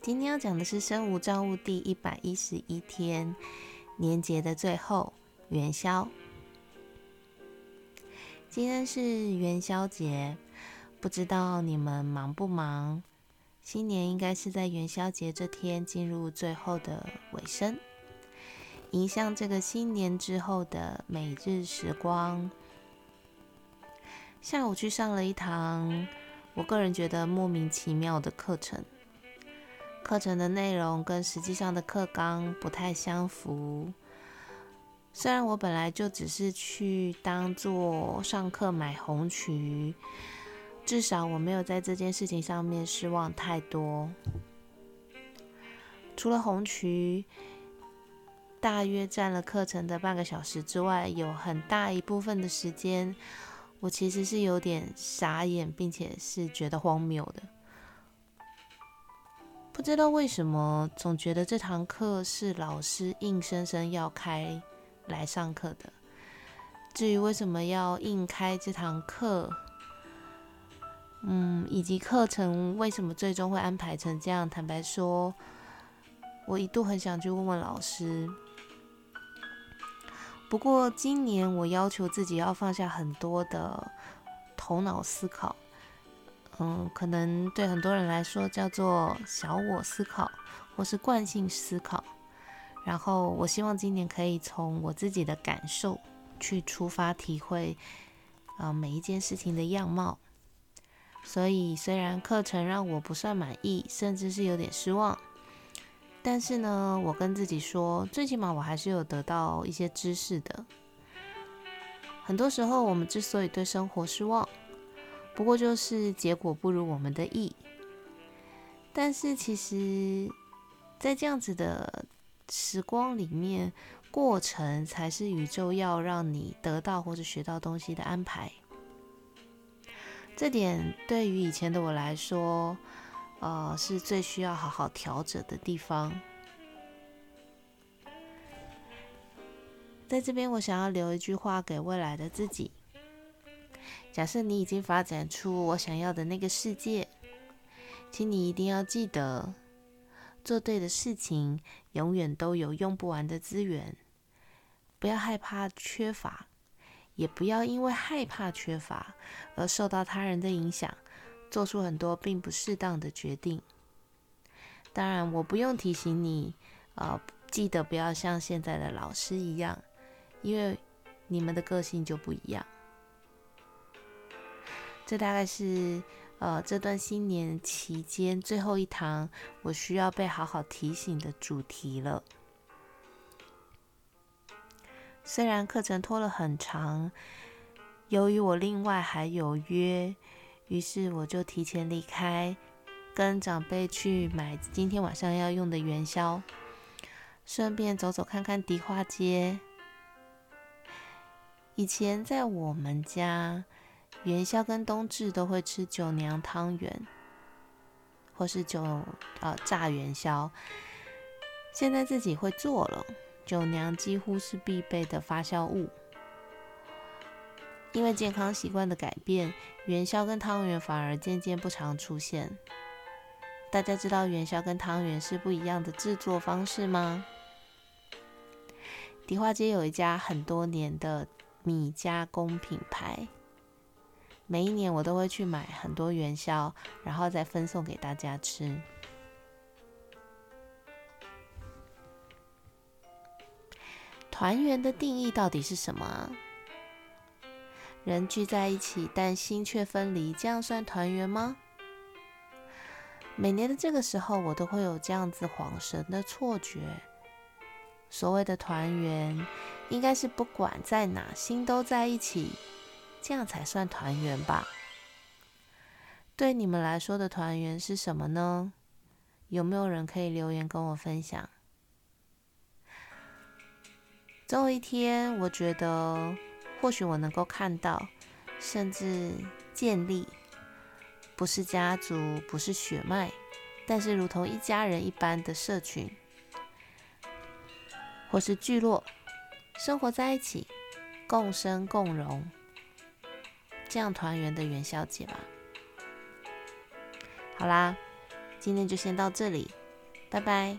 今天要讲的是生无障物第一百一十一天年节的最后元宵。今天是元宵节，不知道你们忙不忙？新年应该是在元宵节这天进入最后的尾声，迎向这个新年之后的每日时光。下午去上了一堂我个人觉得莫名其妙的课程。课程的内容跟实际上的课纲不太相符。虽然我本来就只是去当做上课买红曲，至少我没有在这件事情上面失望太多。除了红曲大约占了课程的半个小时之外，有很大一部分的时间，我其实是有点傻眼，并且是觉得荒谬的。不知道为什么，总觉得这堂课是老师硬生生要开来上课的。至于为什么要硬开这堂课，嗯，以及课程为什么最终会安排成这样，坦白说，我一度很想去问问老师。不过今年我要求自己要放下很多的头脑思考。嗯，可能对很多人来说叫做小我思考，或是惯性思考。然后，我希望今年可以从我自己的感受去出发，体会啊每一件事情的样貌。所以，虽然课程让我不算满意，甚至是有点失望，但是呢，我跟自己说，最起码我还是有得到一些知识的。很多时候，我们之所以对生活失望，不过就是结果不如我们的意，但是其实，在这样子的时光里面，过程才是宇宙要让你得到或者学到东西的安排。这点对于以前的我来说，呃，是最需要好好调整的地方。在这边，我想要留一句话给未来的自己。假设你已经发展出我想要的那个世界，请你一定要记得，做对的事情永远都有用不完的资源。不要害怕缺乏，也不要因为害怕缺乏而受到他人的影响，做出很多并不适当的决定。当然，我不用提醒你，呃，记得不要像现在的老师一样，因为你们的个性就不一样。这大概是呃这段新年期间最后一堂我需要被好好提醒的主题了。虽然课程拖了很长，由于我另外还有约，于是我就提前离开，跟长辈去买今天晚上要用的元宵，顺便走走看看迪化街。以前在我们家。元宵跟冬至都会吃九娘汤圆，或是九呃炸元宵。现在自己会做了，九娘几乎是必备的发酵物。因为健康习惯的改变，元宵跟汤圆反而渐渐不常出现。大家知道元宵跟汤圆是不一样的制作方式吗？迪化街有一家很多年的米加工品牌。每一年我都会去买很多元宵，然后再分送给大家吃。团圆的定义到底是什么？人聚在一起，但心却分离，这样算团圆吗？每年的这个时候，我都会有这样子恍神的错觉。所谓的团圆，应该是不管在哪，心都在一起。这样才算团圆吧？对你们来说的团圆是什么呢？有没有人可以留言跟我分享？总有一天，我觉得或许我能够看到，甚至建立，不是家族，不是血脉，但是如同一家人一般的社群，或是聚落，生活在一起，共生共荣，这样团圆的元宵节吧。好啦，今天就先到这里，拜拜。